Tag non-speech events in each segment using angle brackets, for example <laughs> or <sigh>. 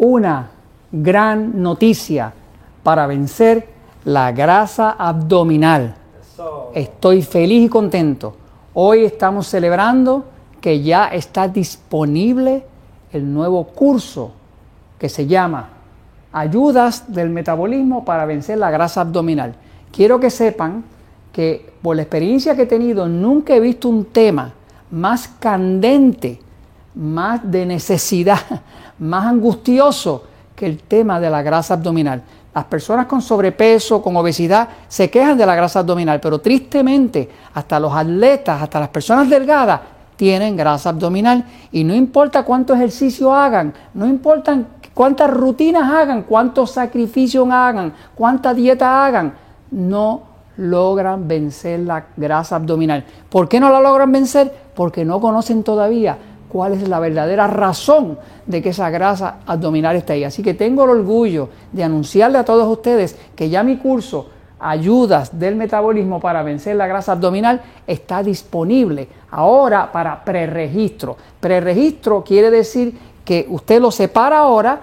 una gran noticia para vencer la grasa abdominal. Estoy feliz y contento. Hoy estamos celebrando que ya está disponible el nuevo curso que se llama Ayudas del Metabolismo para vencer la grasa abdominal. Quiero que sepan que por la experiencia que he tenido nunca he visto un tema más candente, más de necesidad, <laughs> más angustioso que el tema de la grasa abdominal. Las personas con sobrepeso, con obesidad, se quejan de la grasa abdominal, pero tristemente hasta los atletas, hasta las personas delgadas, tienen grasa abdominal y no importa cuánto ejercicio hagan, no importa cuántas rutinas hagan, cuántos sacrificios hagan, cuánta dieta hagan, no logran vencer la grasa abdominal. ¿Por qué no la logran vencer? Porque no conocen todavía cuál es la verdadera razón de que esa grasa abdominal está ahí. Así que tengo el orgullo de anunciarle a todos ustedes que ya mi curso Ayudas del Metabolismo para vencer la grasa abdominal está disponible ahora para preregistro. Preregistro quiere decir que usted lo separa ahora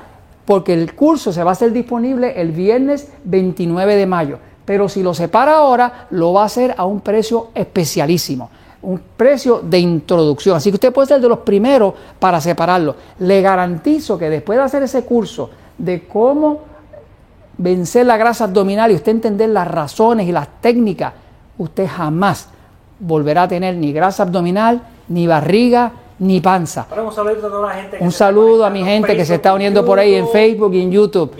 porque el curso se va a hacer disponible el viernes 29 de mayo. Pero si lo separa ahora, lo va a hacer a un precio especialísimo un precio de introducción. Así que usted puede ser de los primeros para separarlo. Le garantizo que después de hacer ese curso de cómo vencer la grasa abdominal y usted entender las razones y las técnicas, usted jamás volverá a tener ni grasa abdominal, ni barriga, ni panza. un saludo a mi gente que se está uniendo por ahí en Facebook y en YouTube.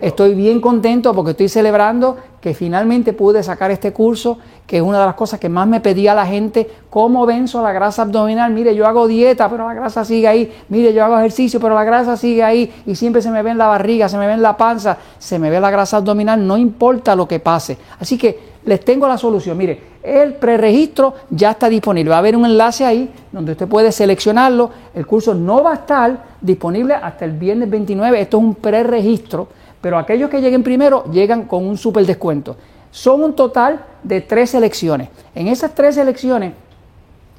Estoy bien contento porque estoy celebrando que finalmente pude sacar este curso, que es una de las cosas que más me pedía la gente, cómo venzo la grasa abdominal. Mire, yo hago dieta, pero la grasa sigue ahí. Mire, yo hago ejercicio, pero la grasa sigue ahí. Y siempre se me ve en la barriga, se me ve en la panza, se me ve la grasa abdominal, no importa lo que pase. Así que les tengo la solución. Mire, el preregistro ya está disponible. Va a haber un enlace ahí donde usted puede seleccionarlo. El curso no va a estar disponible hasta el viernes 29. Esto es un preregistro, pero aquellos que lleguen primero llegan con un super descuento. Son un total de tres selecciones. En esas tres selecciones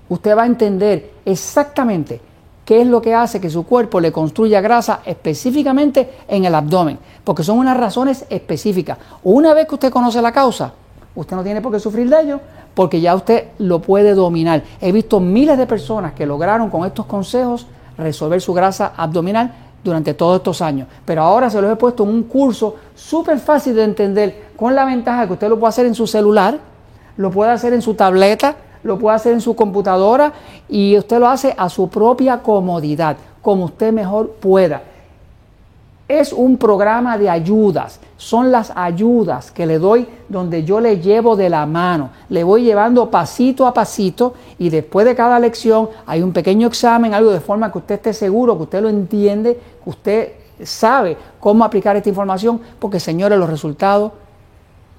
usted va a entender exactamente qué es lo que hace que su cuerpo le construya grasa específicamente en el abdomen, porque son unas razones específicas. Una vez que usted conoce la causa, usted no tiene por qué sufrir de ello, porque ya usted lo puede dominar. He visto miles de personas que lograron con estos consejos resolver su grasa abdominal durante todos estos años. Pero ahora se los he puesto en un curso súper fácil de entender, con la ventaja que usted lo puede hacer en su celular, lo puede hacer en su tableta, lo puede hacer en su computadora y usted lo hace a su propia comodidad, como usted mejor pueda. Es un programa de ayudas, son las ayudas que le doy donde yo le llevo de la mano, le voy llevando pasito a pasito y después de cada lección hay un pequeño examen, algo de forma que usted esté seguro, que usted lo entiende, que usted sabe cómo aplicar esta información, porque señores, los resultados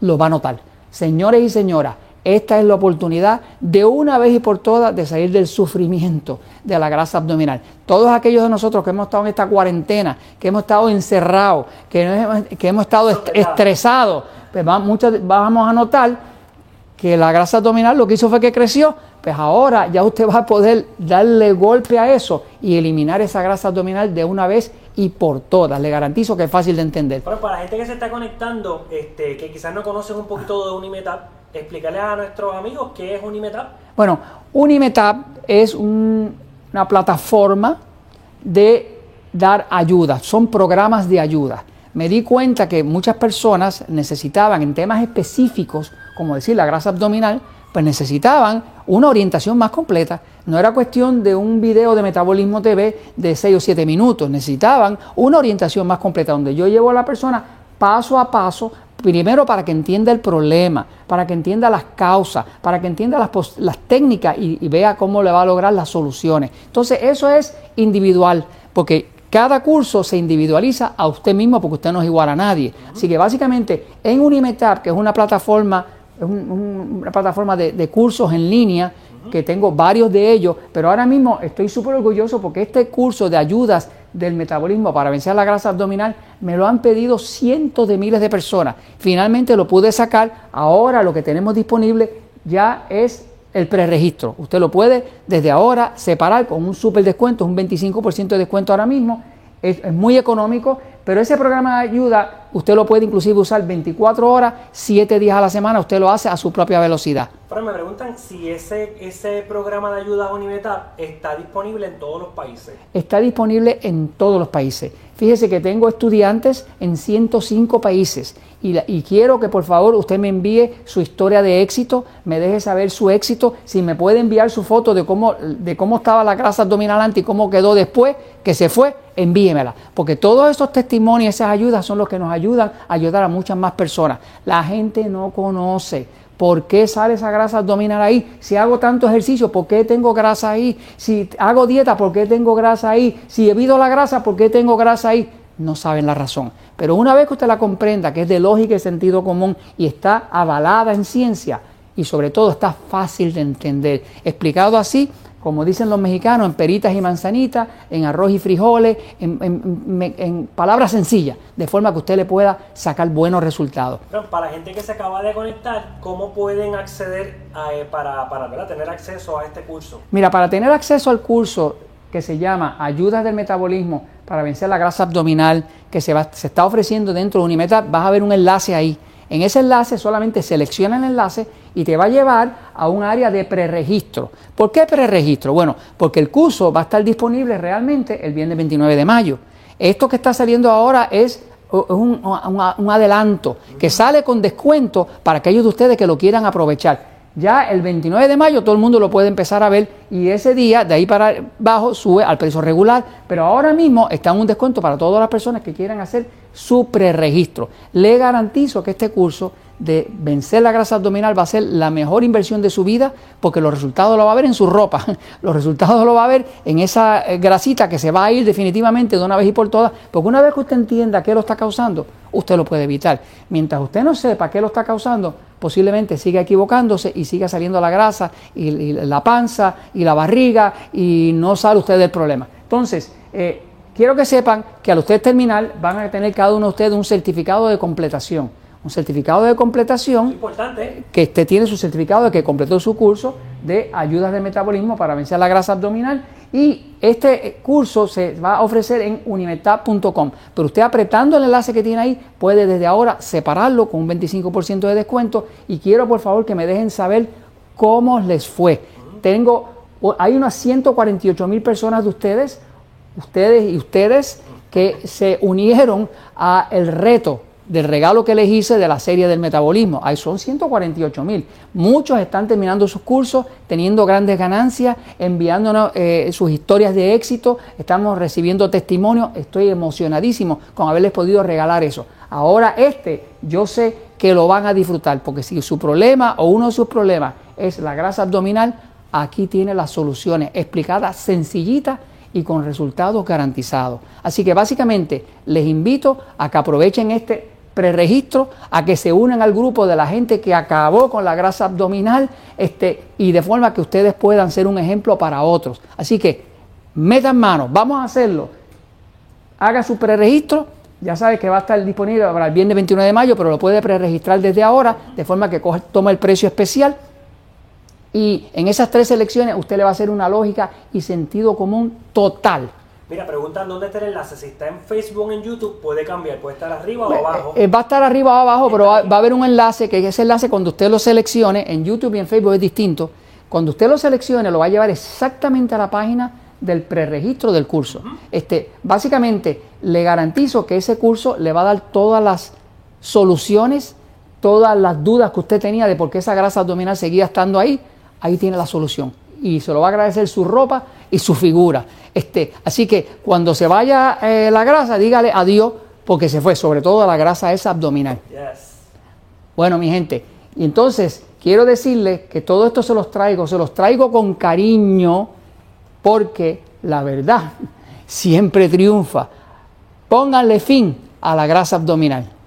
los va a notar. Señores y señoras, esta es la oportunidad de una vez y por todas de salir del sufrimiento de la grasa abdominal. Todos aquellos de nosotros que hemos estado en esta cuarentena, que hemos estado encerrados, que, que hemos estado estresados, pues vamos a notar que la grasa abdominal lo que hizo fue que creció, pues ahora ya usted va a poder darle golpe a eso y eliminar esa grasa abdominal de una vez y por todas. Le garantizo que es fácil de entender. Pero para la gente que se está conectando, este, que quizás no conocen un poquito de Unimetap, explicarle a nuestros amigos qué es Unimetap. Bueno, Unimetap es una plataforma de dar ayuda, son programas de ayuda. Me di cuenta que muchas personas necesitaban en temas específicos, como decir la grasa abdominal, pues necesitaban una orientación más completa. No era cuestión de un video de Metabolismo TV de 6 o 7 minutos, necesitaban una orientación más completa, donde yo llevo a la persona paso a paso Primero para que entienda el problema, para que entienda las causas, para que entienda las, técnicas y, vea cómo le va a lograr las soluciones. Entonces eso es individual, porque cada curso se individualiza a usted mismo porque usted no es igual a nadie. Así que básicamente en Unimetap, que es una plataforma, una plataforma de cursos en línea, que tengo varios de ellos, pero ahora mismo estoy súper orgulloso porque este curso de ayudas del metabolismo para vencer la grasa abdominal me lo han pedido cientos de miles de personas. Finalmente lo pude sacar, ahora lo que tenemos disponible ya es el preregistro. Usted lo puede desde ahora separar con un súper descuento, un 25% de descuento ahora mismo es, muy económico, pero ese programa de ayuda usted lo puede inclusive usar 24 horas, 7 días a la semana, usted lo hace a su propia velocidad. Pero me preguntan si ese, ese programa de ayuda Unimetap está disponible en todos los países. Está disponible en todos los países. Fíjese que tengo estudiantes en 105 países y, y, quiero que por favor usted me envíe su historia de éxito, me deje saber su éxito, si me puede enviar su foto de cómo, de cómo estaba la grasa abdominal antes y cómo quedó después que se fue, envíemela, porque todos esos testimonios, esas ayudas son los que nos ayudan a ayudar a muchas más personas. La gente no conoce. ¿Por qué sale esa grasa abdominal ahí? Si hago tanto ejercicio, ¿por qué tengo grasa ahí? Si hago dieta, ¿por qué tengo grasa ahí? Si evito la grasa, ¿por qué tengo grasa ahí? No saben la razón. Pero una vez que usted la comprenda, que es de lógica y sentido común y está avalada en ciencia y sobre todo está fácil de entender, explicado así, como dicen los mexicanos, en peritas y manzanitas, en arroz y frijoles, en, palabras sencillas, de forma que usted le pueda sacar buenos resultados. para la gente que se acaba de conectar, ¿cómo pueden acceder eh, para, para tener acceso a este curso? Mira, para tener acceso al curso que se llama Ayudas del Metabolismo para vencer la grasa abdominal, que se, se está ofreciendo dentro de Unimeta, vas a ver un enlace ahí. En ese enlace solamente selecciona el enlace y te va a llevar a un área de preregistro. ¿Por qué preregistro? Bueno, porque el curso va a estar disponible realmente el viernes 29 de mayo. Esto que está saliendo ahora es un, un adelanto que sale con descuento para aquellos de ustedes que lo quieran aprovechar. Ya el 29 de mayo todo el mundo lo puede empezar a ver y ese día de ahí para abajo sube al precio regular, pero ahora mismo está en un descuento para todas las personas que quieran hacer su preregistro. Le garantizo que este curso de vencer la grasa abdominal va a ser la mejor inversión de su vida porque los resultados lo va a ver en su ropa, <laughs> los resultados lo va a ver en esa eh, grasita que se va a ir definitivamente de una vez y por todas, porque una vez que usted entienda qué lo está causando, usted lo puede evitar. Mientras usted no sepa qué lo está causando, posiblemente siga equivocándose y siga saliendo la grasa y, la panza y la barriga y no sale usted del problema. Entonces, eh, quiero que sepan que al usted terminar van a tener cada uno de ustedes un certificado de completación un certificado de completación que usted tiene su certificado de que completó su curso de ayudas de metabolismo para vencer la grasa abdominal y este curso se va a ofrecer en unimetap.com pero usted apretando el enlace que tiene ahí puede desde ahora separarlo con un 25% de descuento y quiero por favor que me dejen saber cómo les fue. Tengo hay unas 148 mil personas de ustedes ustedes y ustedes que se unieron a el reto del regalo que les hice de la serie del metabolismo. Ahí son 148 mil. Muchos están terminando sus cursos, teniendo grandes ganancias, enviándonos eh, sus historias de éxito. Estamos recibiendo testimonios. Estoy emocionadísimo con haberles podido regalar eso. Ahora este, yo sé que lo van a disfrutar, porque si su problema o uno de sus problemas es la grasa abdominal, aquí tiene las soluciones explicadas sencillitas y con resultados garantizados. Así que básicamente les invito a que aprovechen este preregistro a que se unan al grupo de la gente que acabó con la grasa abdominal este, y de forma que ustedes puedan ser un ejemplo para otros. Así que metan manos, vamos a hacerlo. Haga su preregistro, ya sabe que va a estar disponible para el viernes 29 de mayo, pero lo puede preregistrar desde ahora, de forma que toma el precio especial. Y en esas tres selecciones usted le va a hacer una lógica y sentido común total. Mira, preguntan dónde está el enlace. Si está en Facebook o en YouTube, puede cambiar. Puede estar arriba o abajo. Eh, va a estar arriba o abajo, pero va, a haber un enlace que ese enlace cuando usted lo seleccione, en YouTube y en Facebook es distinto. Cuando usted lo seleccione, lo va a llevar exactamente a la página del preregistro del curso. este, básicamente, le garantizo que ese curso le va a dar todas las soluciones, todas las dudas que usted tenía de por qué esa grasa abdominal seguía estando ahí. Ahí tiene la solución. Y se lo va a agradecer su ropa y su figura. Este, así que cuando se vaya eh, la grasa, dígale adiós porque se fue, sobre todo la grasa esa abdominal. Bueno, mi gente, y entonces quiero decirles que todo esto se los traigo, se los traigo con cariño porque la verdad <laughs> siempre triunfa. Pónganle fin a la grasa abdominal.